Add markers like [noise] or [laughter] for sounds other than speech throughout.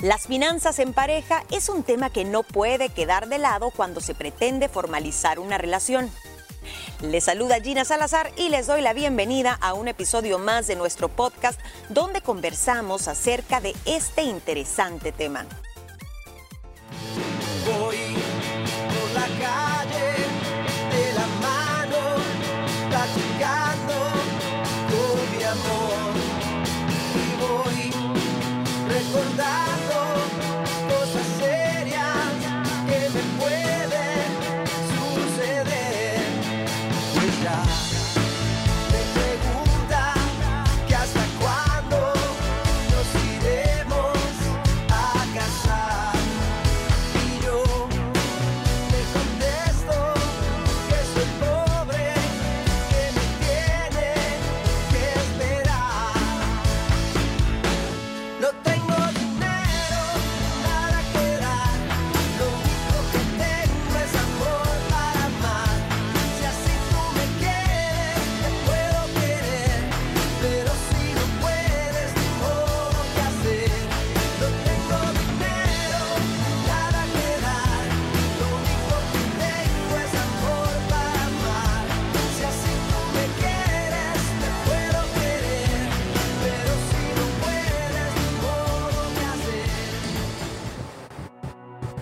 Las finanzas en pareja es un tema que no puede quedar de lado cuando se pretende formalizar una relación. Les saluda Gina Salazar y les doy la bienvenida a un episodio más de nuestro podcast donde conversamos acerca de este interesante tema.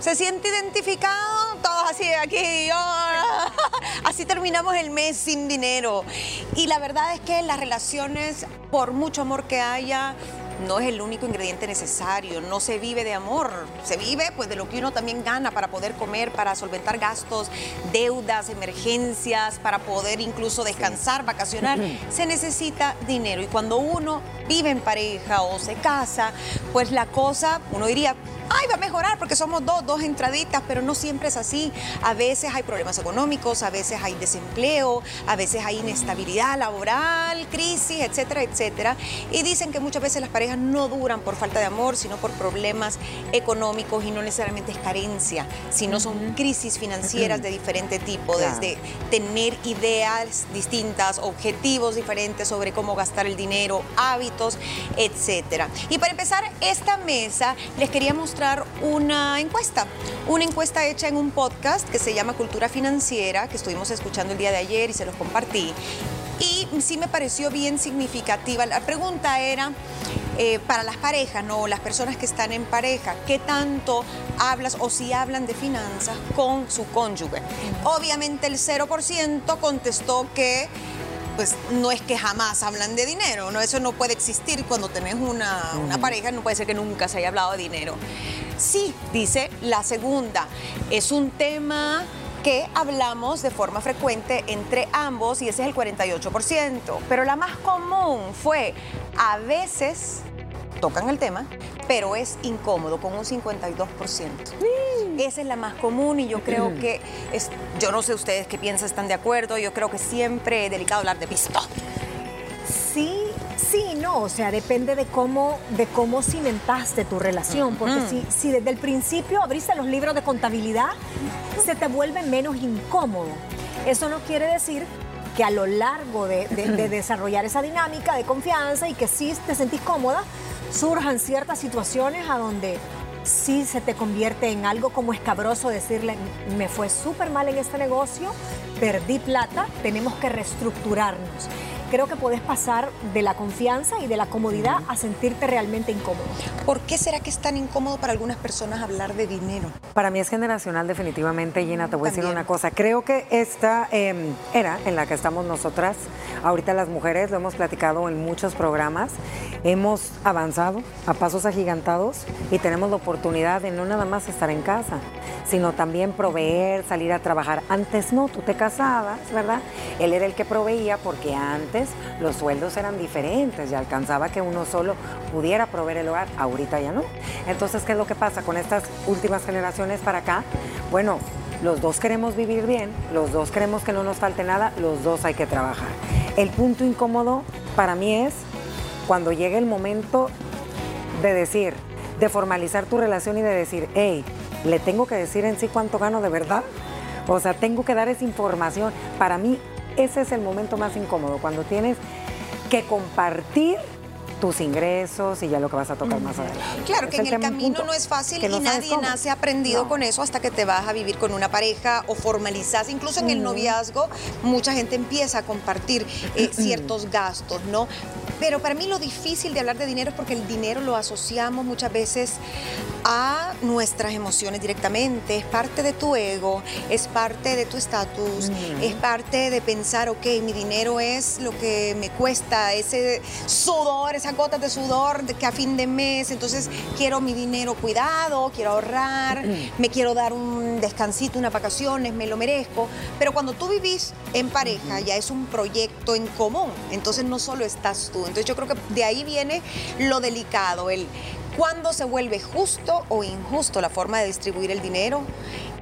¿Se siente identificado? Todos así, aquí, yo. [laughs] Así terminamos el mes sin dinero. Y la verdad es que las relaciones, por mucho amor que haya, no es el único ingrediente necesario. No se vive de amor. Se vive pues de lo que uno también gana para poder comer, para solventar gastos, deudas, emergencias, para poder incluso descansar, vacacionar. [clears throat] Se necesita dinero. Y cuando uno vive en pareja o se casa, pues la cosa, uno diría, ay, va a mejorar porque somos dos, dos entraditas, pero no siempre es así. A veces hay problemas económicos, a veces hay desempleo, a veces hay inestabilidad laboral, crisis, etcétera, etcétera. Y dicen que muchas veces las parejas no duran por falta de amor, sino por problemas económicos y no necesariamente es carencia, sino son crisis financieras de diferente tipo, desde tener ideas distintas, objetivos diferentes sobre cómo gastar el dinero, hábitos, etcétera. Y para empezar esta mesa, les quería mostrar una encuesta, una encuesta hecha en un podcast que se llama Cultura Financiera, que estuvimos escuchando el día de ayer y se los compartí. Y sí me pareció bien significativa. La pregunta era eh, para las parejas, no, las personas que están en pareja, ¿qué tanto hablas o si hablan de finanzas con su cónyuge? Obviamente el 0% contestó que pues no es que jamás hablan de dinero, ¿no? Eso no puede existir cuando tenés una, una pareja, no puede ser que nunca se haya hablado de dinero. Sí, dice la segunda, es un tema que hablamos de forma frecuente entre ambos y ese es el 48%, pero la más común fue a veces tocan el tema, pero es incómodo con un 52%. Esa es la más común y yo creo que es, yo no sé ustedes qué piensan, están de acuerdo, yo creo que siempre es delicado hablar de pisto. Sí, sí, no, o sea, depende de cómo, de cómo cimentaste tu relación, porque si, si desde el principio abriste los libros de contabilidad, se te vuelve menos incómodo. Eso no quiere decir que a lo largo de, de- de [laughs] desarrollar esa dinámica de confianza y que sí te sentís cómoda, surjan ciertas situaciones a donde sí se te convierte en algo como escabroso decirle, me fue súper mal en este negocio, perdí plata, tenemos que reestructurarnos. Creo que podés pasar de la confianza y de la comodidad a sentirte realmente incómodo. ¿Por qué será que es tan incómodo para algunas personas hablar de dinero? Para mí es generacional definitivamente, Gina, te voy a decir una cosa. Creo que esta eh, era en la que estamos nosotras, ahorita las mujeres, lo hemos platicado en muchos programas, hemos avanzado a pasos agigantados y tenemos la oportunidad de no nada más estar en casa, sino también proveer, salir a trabajar. Antes no, tú te casabas, ¿verdad? Él era el que proveía porque antes los sueldos eran diferentes y alcanzaba que uno solo pudiera proveer el hogar, ahorita ya no. Entonces, ¿qué es lo que pasa con estas últimas generaciones para acá? Bueno, los dos queremos vivir bien, los dos queremos que no nos falte nada, los dos hay que trabajar. El punto incómodo para mí es cuando llega el momento de decir, de formalizar tu relación y de decir, hey, le tengo que decir en sí cuánto gano de verdad. O sea, tengo que dar esa información. Para mí, ese es el momento más incómodo, cuando tienes que compartir tus ingresos y ya lo que vas a tocar más adelante. Claro, Es que en el camino punto. no es fácil Que no y nadie cómo. nace aprendido No. con eso hasta que te vas a vivir con una pareja o formalizas. Incluso en el noviazgo, mucha gente empieza a compartir eh, ciertos gastos, ¿no? Pero para mí lo difícil de hablar de dinero es porque el dinero lo asociamos muchas veces a nuestras emociones directamente. Es parte de tu ego, es parte de tu estatus, es parte de pensar, ok, mi dinero es lo que me cuesta, ese sudor, esas gotas de sudor que a fin de mes, entonces quiero mi dinero cuidado, quiero ahorrar, me quiero dar un descansito, unas vacaciones, me lo merezco. Pero cuando tú vivís en pareja, ya es un proyecto en común, entonces no solo estás tú. Entonces yo creo que de ahí viene lo delicado, el cuándo se vuelve justo o injusto la forma de distribuir el dinero.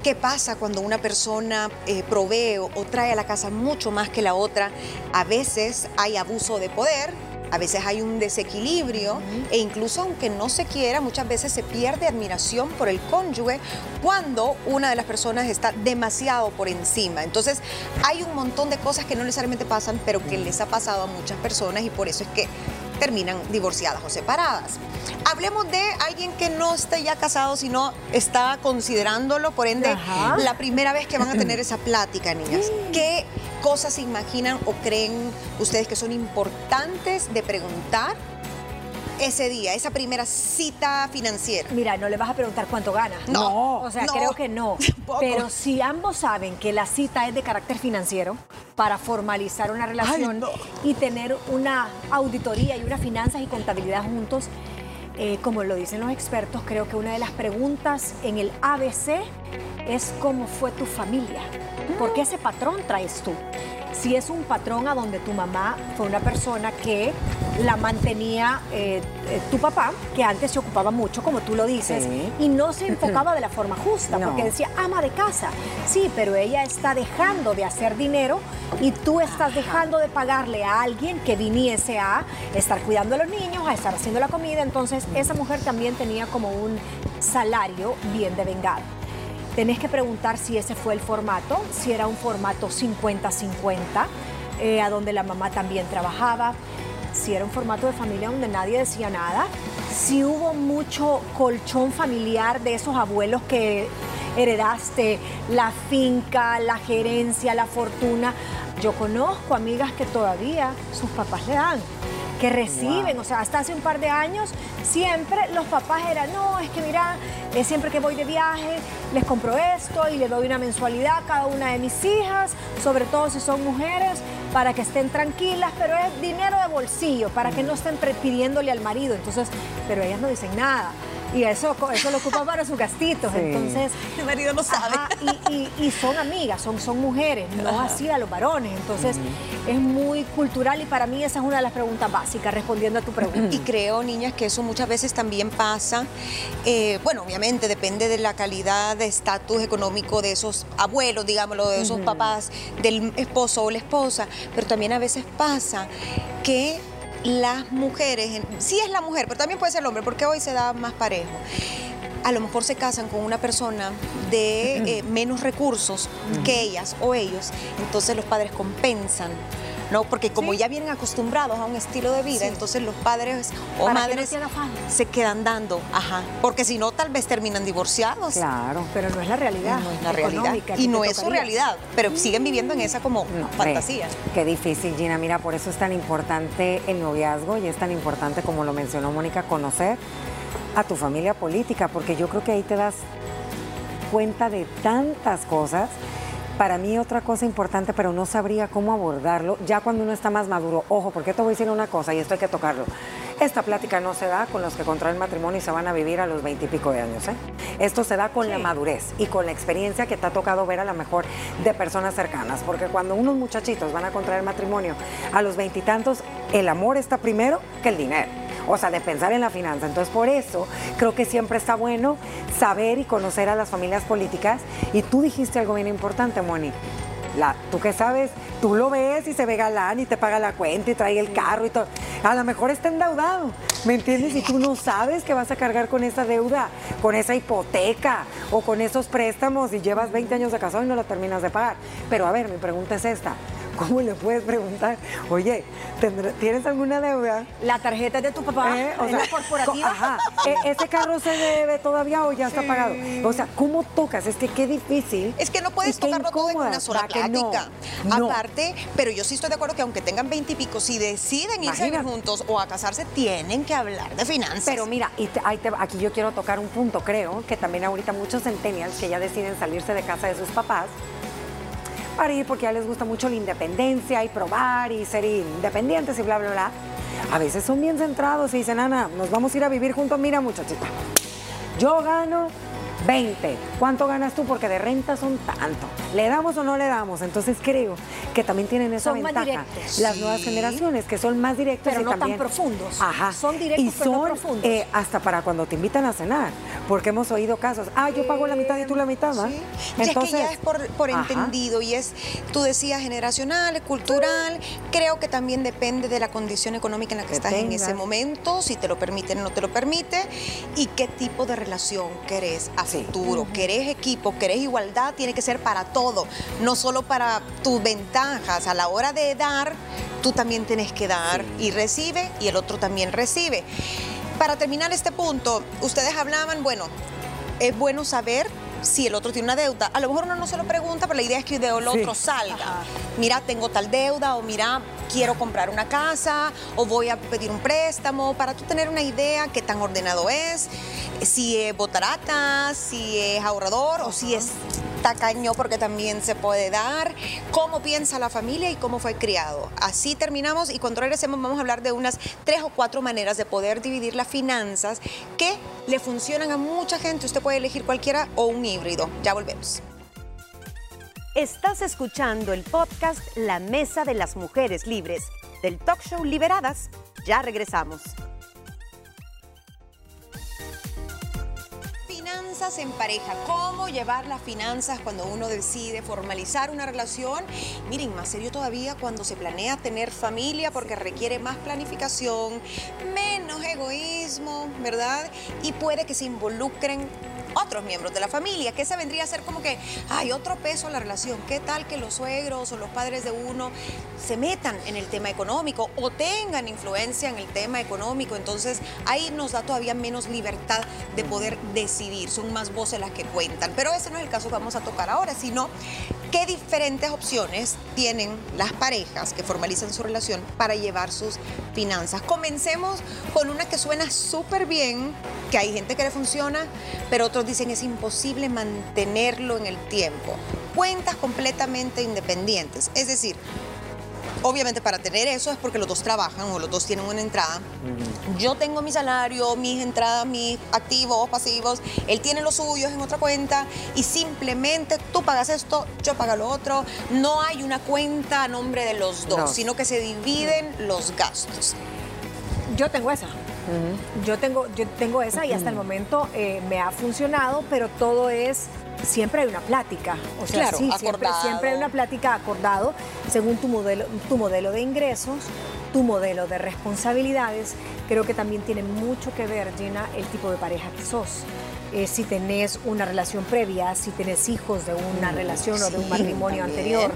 ¿Qué pasa cuando una persona eh, provee o trae a la casa mucho más que la otra? A veces hay abuso de poder, a veces hay un desequilibrio e incluso aunque no se quiera, muchas veces se pierde admiración por el cónyuge cuando una de las personas está demasiado por encima. Entonces hay un montón de cosas que no necesariamente pasan, pero que les ha pasado a muchas personas y por eso es que terminan divorciadas o separadas. Hablemos de alguien que no está ya casado, sino está considerándolo, por ende, Ajá. la primera vez que van a tener [clears throat] esa plática, niñas. ¿Qué cosas se imaginan o creen ustedes que son importantes de preguntar ese día, esa primera cita financiera? Mira, no le vas a preguntar cuánto gana. No, O sea, no, creo que no. [laughs] tampoco. Pero si ambos saben que la cita es de carácter financiero para formalizar una relación no. y tener una auditoría y unas finanzas y contabilidad juntos, eh, como lo dicen los expertos, creo que una de las preguntas en el ABC es cómo fue tu familia. ¿Por qué ese patrón traes tú? Si es un patrón a donde tu mamá fue una persona que la mantenía eh, eh, tu papá, que antes se ocupaba mucho, como tú lo dices, Sí. y no se enfocaba de la forma justa, No. porque decía ama de casa. Sí, pero ella está dejando de hacer dinero y tú estás dejando de pagarle a alguien que viniese a estar cuidando a los niños, a estar haciendo la comida. Entonces, esa mujer también tenía como un salario bien devengado. Tenés que preguntar si ese fue el formato, si era un formato 50-50, eh, a donde la mamá también trabajaba, si era un formato de familia donde nadie decía nada, si hubo mucho colchón familiar de esos abuelos que heredaste, la finca, la gerencia, la fortuna. Yo conozco amigas que todavía sus papás le dan que reciben, o sea, hasta hace un par de años, siempre los papás eran, no, es que mira, eh, siempre que voy de viaje, les compro esto y le doy una mensualidad a cada una de mis hijas, sobre todo si son mujeres, para que estén tranquilas, pero es dinero de bolsillo, para que no estén pidiéndole al marido, entonces, pero ellas no dicen nada. Y eso, eso lo ocupa para sus gastitos. Sí. Entonces, Mi marido no sabe. Ajá, y, y- y son amigas, son, son mujeres, no así a los varones. Entonces, es muy cultural y para mí esa es una de las preguntas básicas, respondiendo a tu pregunta. Y creo, niñas, que eso muchas veces también pasa. eh, bueno, obviamente depende de la calidad de estatus económico de esos abuelos, digámoslo, de esos papás, del esposo o la esposa, pero también a veces pasa que las mujeres, sí es la mujer, pero también puede ser el hombre, porque hoy se da más parejo. A lo mejor se casan con una persona de eh, menos recursos que ellas o ellos, entonces los padres compensan. ¿No? Porque como ya vienen acostumbrados a un estilo de vida, entonces los padres o Para que no madres se quedan dando, ajá, porque si no tal vez terminan divorciados. Claro. Pero no es la realidad. No es la realidad. Y no es su realidad, pero siguen viviendo en esa como No, fantasía. ve, Qué difícil, Gina. Mira, por eso es tan importante el noviazgo y es tan importante, como lo mencionó Mónica, conocer a tu familia política, porque yo creo que ahí te das cuenta de tantas cosas. Para mí otra cosa importante, pero no sabría cómo abordarlo, ya cuando uno está más maduro. Ojo, porque te voy a decir una cosa y esto hay que tocarlo. Esta plática no se da con los que contraen matrimonio y se van a vivir a los veintipico de años. ¿eh? Esto se da con la madurez y con la experiencia que te ha tocado ver a lo mejor de personas cercanas. Porque cuando unos muchachitos van a contraer matrimonio a los veintitantos, el amor está primero que el dinero. O sea, de pensar en la finanza. Entonces, por eso creo que siempre está bueno saber y conocer a las familias políticas. Y tú dijiste algo bien importante, Moni. La, tú que sabes, tú lo ves y se ve galán y te paga la cuenta y trae el carro y todo. A lo mejor está endeudado, ¿me entiendes? Y tú no sabes que vas a cargar con esa deuda, con esa hipoteca o con esos préstamos y llevas 20 años de casado y no lo terminas de pagar. Pero a ver, mi pregunta es esta. ¿Cómo le puedes preguntar? Oye, ¿tendrá- ¿tienes alguna deuda? La tarjeta de tu papá ¿Eh? es la corporativa. Ajá. ¿E- ¿Ese carro se debe todavía o ya está pagado? O sea, ¿cómo tocas? Es que qué difícil. Es que no puedes tocarlo todo en una sola plática. No. Aparte, pero yo sí estoy de acuerdo que aunque tengan 20 y pico, si deciden irse a vivir Imagínate. juntos o a casarse, tienen que hablar de finanzas. Pero mira, y te- ahí te- aquí yo quiero tocar un punto, creo, que también ahorita muchos centennials que ya deciden salirse de casa de sus papás para ir porque ya les gusta mucho la independencia y probar y ser independientes y bla, bla, bla. A veces son bien centrados y dicen, Ana, nos vamos a ir a vivir juntos, mira muchachita, yo gano 20. ¿Cuánto ganas tú? Porque de renta son tanto. ¿Le damos o no le damos? Entonces creo que también tienen esa Son más ventaja. directos. Las Sí. nuevas generaciones que son más directos Pero y no tan también- profundos. Ajá. Son directos, y pero no son, profundos. eh, hasta para cuando te invitan a cenar, porque hemos oído casos. Ah, yo pago la mitad y tú la mitad, ¿va? Sí. Y es que ya es por, entendido y es, tú decías, generacional, cultural. Creo que también depende de la condición económica en la que, Que estás en ese momento, si te lo permiten o no te lo permite, y qué tipo de relación querés Sí. Futuro. ¿Querés equipo? ¿Querés igualdad? Tiene que ser para todo, no solo para tus ventajas. A la hora de dar, tú también tienes que dar y recibe, y el otro también recibe. Para terminar este punto, ustedes hablaban, bueno, es bueno saber si el otro tiene una deuda. A lo mejor uno no se lo pregunta, pero la idea es que el Sí. otro salga. Mira, tengo tal deuda, o mira, quiero comprar una casa, o voy a pedir un préstamo, para tú tener una idea qué tan ordenado es, si es botarata, si es ahorrador, o si es tacaño porque también se puede dar, cómo piensa la familia y cómo fue criado. Así terminamos y cuando regresemos vamos a hablar de unas tres o cuatro maneras de poder dividir las finanzas que le funcionan a mucha gente. Usted puede elegir cualquiera o un híbrido. Ya volvemos. Estás escuchando el podcast La Mesa de las Mujeres Libres del talk show Liberadas. Ya regresamos. Finanzas en pareja, cómo llevar las finanzas cuando uno decide formalizar una relación. Miren, más serio todavía cuando se planea tener familia porque requiere más planificación, menos egoísmo, ¿verdad? Y puede que se involucren otros miembros de la familia, que ese vendría a ser como que hay otro peso a la relación. ¿Qué tal que los suegros o los padres de uno se metan en el tema económico o tengan influencia en el tema económico? Entonces ahí nos da todavía menos libertad de poder decidir. Son más voces las que cuentan. Pero ese no es el caso que vamos a tocar ahora, sino qué diferentes opciones tienen las parejas que formalizan su relación para llevar sus finanzas. Comencemos con una que suena súper bien, que hay gente que le funciona, pero otros dicen es imposible mantenerlo en el tiempo. Cuentas completamente independientes. Es decir, Obviamente para tener eso es porque los dos trabajan o los dos tienen una entrada. Yo tengo mi salario, mis entradas, mis activos, pasivos. Él tiene los suyos en otra cuenta y simplemente tú pagas esto, yo pago lo otro. No hay una cuenta a nombre de los dos, No. sino que se dividen los gastos. Yo tengo esa. Yo tengo, yo tengo esa y hasta el momento eh, me ha funcionado, pero todo es siempre hay una plática. O sea, Claro, sí, siempre, siempre hay una plática acordado según tu modelo, tu modelo de ingresos, tu modelo de responsabilidades. Creo que también tiene mucho que ver, Gina, el tipo de pareja que sos. Eh, si tenés una relación previa, si tenés hijos de una relación o de un matrimonio también. anterior,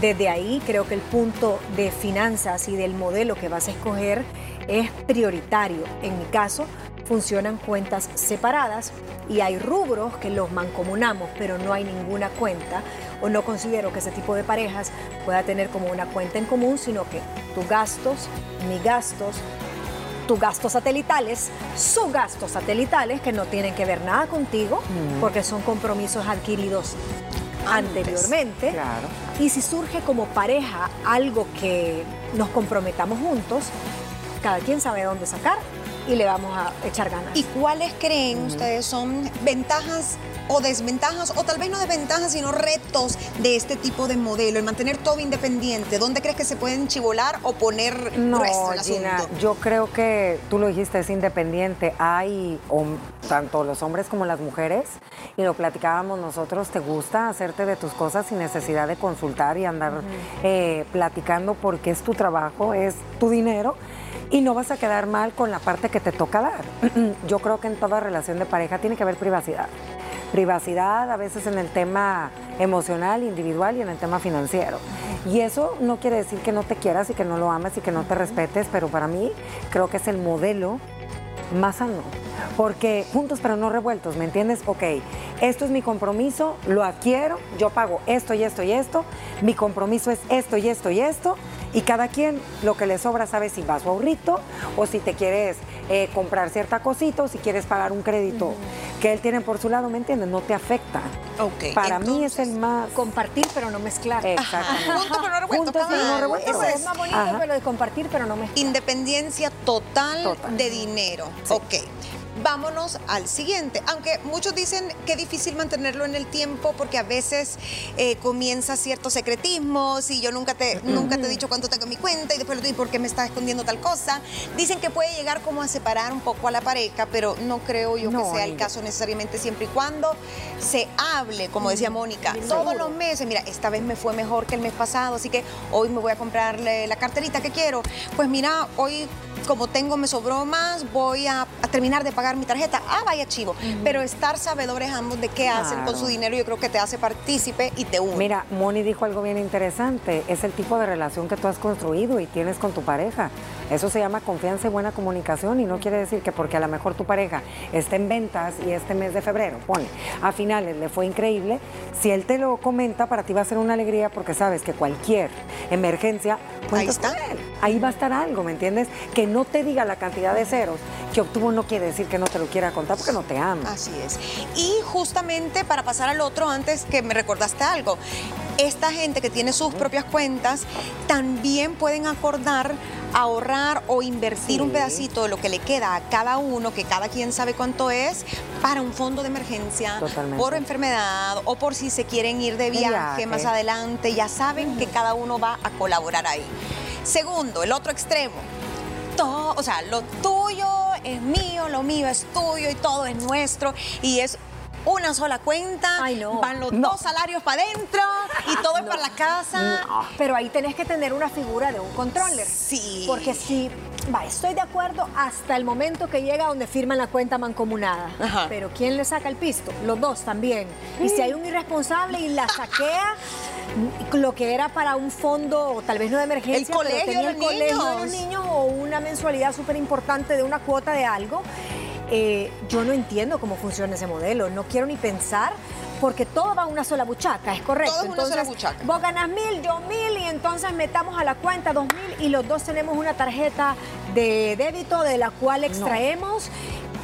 desde ahí creo que el punto de finanzas y del modelo que vas a escoger es prioritario. En mi caso, funcionan cuentas separadas y hay rubros que los mancomunamos, pero no hay ninguna cuenta o no considero que ese tipo de parejas pueda tener como una cuenta en común, sino que tus gastos, mis gastos, tus gastos satelitales, sus gastos satelitales que no tienen que ver nada contigo porque son compromisos adquiridos Antes. anteriormente. Claro. Y si surge como pareja algo que nos comprometamos juntos, cada quien sabe dónde sacar y le vamos a echar ganas. ¿Y cuáles creen ustedes son ventajas o desventajas, o tal vez no desventajas, sino retos de este tipo de modelo, el mantener todo independiente? ¿Dónde crees que se pueden chivolar o poner No, grueso el Gina, asunto? yo creo que tú lo dijiste, es independiente. Hay tanto los hombres como las mujeres, y lo platicábamos nosotros, te gusta hacerte de tus cosas sin necesidad de consultar y andar eh, platicando porque es tu trabajo, es tu dinero. Y no vas a quedar mal con la parte que te toca dar. [clears throat] Yo creo que en toda relación de pareja tiene que haber privacidad. Privacidad a veces en el tema emocional, individual y en el tema financiero. Y eso no quiere decir que no te quieras y que no lo ames y que no te respetes, pero para mí creo que es el modelo más sano. Porque juntos pero no revueltos, ¿me entiendes? Ok, esto es mi compromiso, lo adquiero, yo pago esto y esto y esto, mi compromiso es esto y esto y esto, y cada quien lo que le sobra sabe si vas a ahorrito o si te quieres eh, comprar cierta cosita o si quieres pagar un crédito que él tiene por su lado, ¿me entiendes? No te afecta. Ok, Para mí es el más... Compartir, pero no mezclar. Exactamente. Juntos pero no pero no revueltos. Ese es más bonito, Ajá. pero de compartir, pero no mezclar. Independencia total, Total. de dinero. Ok. Vámonos al siguiente. Aunque muchos dicen que es difícil mantenerlo en el tiempo porque a veces eh, comienza ciertos secretismos y yo nunca te, nunca te he dicho cuánto tengo en mi cuenta y después lo digo por qué me está escondiendo tal cosa. Dicen que puede llegar como a separar un poco a la pareja, pero no creo yo No, que sea el caso necesariamente siempre y cuando se hable, como decía Mónica, todos los meses, mira, esta vez me fue mejor que el mes pasado, así que hoy me voy a comprarle la carterita que quiero. Pues mira, hoy como tengo, me sobró más, voy a, a terminar de pagar mi tarjeta. Ah, vaya chivo. Pero estar sabedores ambos de qué hacen con su dinero, yo creo que te hace partícipe y te une. Mira, Moni dijo algo bien interesante. Es el tipo de relación que tú has construido y tienes con tu pareja. Eso se llama confianza y buena comunicación y no quiere decir que porque a lo mejor tu pareja está en ventas y este mes de febrero, pone, a finales le fue increíble, si él te lo comenta, para ti va a ser una alegría porque sabes que cualquier emergencia, cuentas está. con él. Ahí va a estar algo, ¿me entiendes? Que no te diga la cantidad de ceros que obtuvo no quiere decir que no te lo quiera contar porque no te ama. Así es. Y justamente para pasar al otro, antes que me recordaste algo, esta gente que tiene sus propias cuentas también pueden acordar ahorrar o invertir Sí. un pedacito de lo que le queda a cada uno, que cada quien sabe cuánto es, para un fondo de emergencia, Totalmente. por enfermedad o por si se quieren ir de viaje. más adelante, ya saben que cada uno va a colaborar ahí. Segundo, el otro extremo. Todo, o sea, lo tuyo es mío, lo mío es tuyo y todo es nuestro y es una sola cuenta, Ay, no. van los No. dos salarios para adentro y todo es para la casa. Pero ahí tenés que tener una figura de un controller. Sí. Porque si, va, estoy de acuerdo hasta el momento que llega donde firman la cuenta mancomunada. Ajá. Pero ¿quién le saca el pisto? Los dos también. Y si hay un irresponsable y la saquea, lo que era para un fondo, o tal vez no de emergencia, El colegio pero tenía de el los colegio de niños. los niños o una mensualidad súper importante de una cuota de algo. Eh, yo no entiendo cómo funciona ese modelo. No quiero ni pensar. Porque todo va a una sola buchaca, es correcto. Todo es una sola buchaca. Vos ganas mil, yo mil, y entonces metamos a la cuenta dos mil y los dos tenemos una tarjeta de débito de la cual extraemos.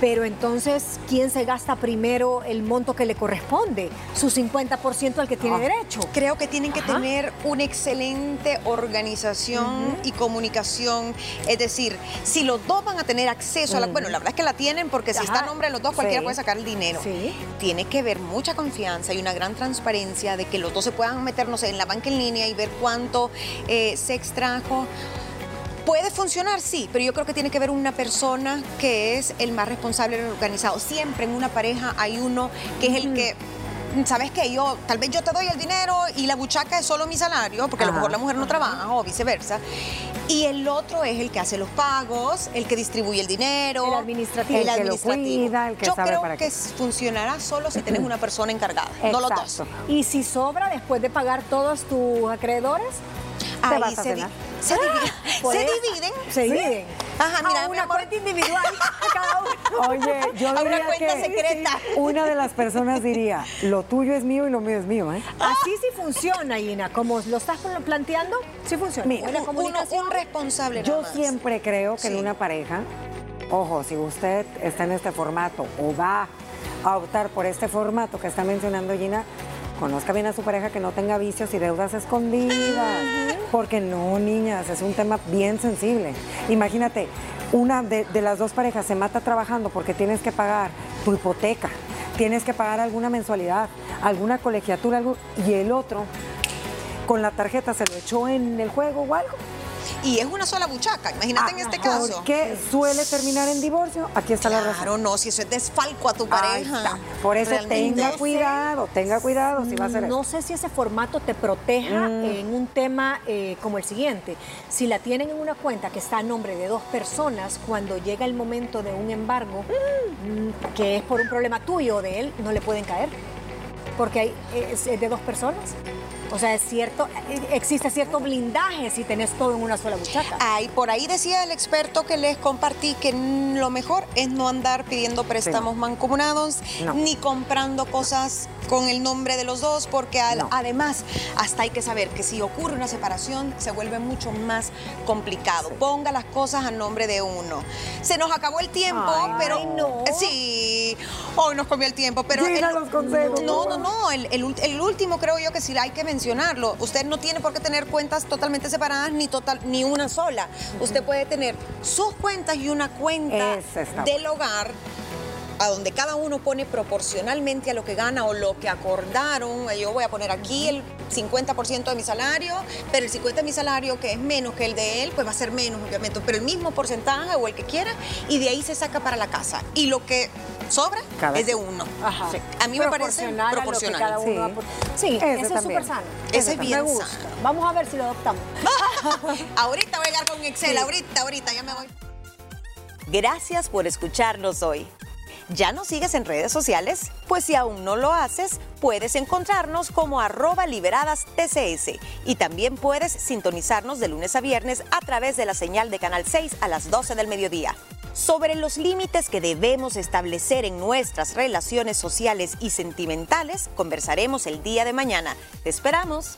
Pero entonces, ¿quién se gasta primero el monto que le corresponde? Su 50% al que tiene Ah. derecho. Creo que tienen que Ajá. tener una excelente organización y comunicación. Es decir, si los dos van a tener acceso a la... Bueno, la verdad es que la tienen porque si Ajá. está a nombre de los dos, cualquiera Sí. puede sacar el dinero. Sí. Tiene que haber mucha confianza y una gran transparencia de que los dos se puedan meter, no sé, en la banca en línea y ver cuánto eh, se extrajo. Puede funcionar, sí, pero yo creo que tiene que haber una persona que es el más responsable y organizado. Siempre en una pareja hay uno que es el que, ¿sabes qué? Yo, tal vez yo te doy el dinero y la buchaca es solo mi salario, porque a lo mejor la mujer no trabaja o viceversa. Y el otro es el que hace los pagos, el que distribuye el dinero. El administrativo. El que lo cuida, el que yo sabe creo para que qué. funcionará solo si tienes una persona encargada, no los dos. Y si sobra después de pagar todos tus acreedores, Ahí vas a se, cenar. se dividen. Se dividen. se dividen. Ajá, mira, a mi una cuenta individual cada uno. Oye, yo [laughs] A una diría cuenta que secreta. [laughs] una de las personas diría, lo tuyo es mío y lo mío es mío, ¿eh? Así sí funciona, Ina. Como lo estás planteando, sí funciona. Mira, Uno, comunicación. un responsable Yo siempre creo que en una pareja, ojo, si usted está en este formato o va a optar por este formato que está mencionando Gina, conozca bien a su pareja que no tenga vicios y deudas escondidas. Porque no, niñas, es un tema bien sensible. Imagínate, una de, las dos parejas se mata trabajando porque tienes que pagar tu hipoteca, tienes que pagar alguna mensualidad, alguna colegiatura, y el otro con la tarjeta se lo echó en el juego o algo. Y es una sola buchaca, imagínate en este caso. ¿Por qué suele terminar en divorcio? Aquí está la razón. Claro, no, si eso es desfalco a tu pareja. Por eso Realmente. tenga sé. cuidado, tenga cuidado si va a hacer No eso. sé si ese formato te proteja Mm. en un tema eh, como el siguiente. Si la tienen en una cuenta que está a nombre de dos personas, cuando llega el momento de un embargo, mm, que es por un problema tuyo o de él, no le pueden caer. porque hay, es, es de dos personas. O sea, es cierto, existe cierto blindaje si tenés todo en una sola buchaca. Ay, por ahí decía el experto que les compartí que lo mejor es no andar pidiendo préstamos mancomunados No. ni comprando cosas con el nombre de los dos, porque al- No. además hasta hay que saber que si ocurre una separación se vuelve mucho más complicado. Ponga las cosas a nombre de uno. Se nos acabó el tiempo, Ay, pero no. sí, hoy nos comió el tiempo, pero el- los consejos, no, no, no, el, el ult- el último creo yo que sí hay que mencionarlo. Usted no tiene por qué tener cuentas totalmente separadas ni total ni una sola. Usted puede tener sus cuentas y una cuenta del hogar a donde cada uno pone proporcionalmente a lo que gana o lo que acordaron. Yo voy a poner aquí el 50% de mi salario, pero el 50% de mi salario, que es menos que el de él, pues va a ser menos, obviamente, pero el mismo porcentaje o el que quiera, y de ahí se saca para la casa. Y lo que sobra Cada es de uno. Ajá. Sí. A mí me parece Proporcional a lo que cada uno Sí. Sí, Ese ese es súper sano. Ese es bien Me gusta. sano. Vamos a ver si lo adoptamos. [laughs] ahorita voy a llegar con Excel, Sí. ahorita, ahorita, ya me voy. Gracias por escucharnos hoy. ¿Ya nos sigues en redes sociales? Pues si aún no lo haces, puedes encontrarnos como arroba liberadas TCS y también puedes sintonizarnos de lunes a viernes a través de la señal de Canal 6 a las 12 del mediodía. Sobre los límites que debemos establecer en nuestras relaciones sociales y sentimentales, conversaremos el día de mañana. Te esperamos.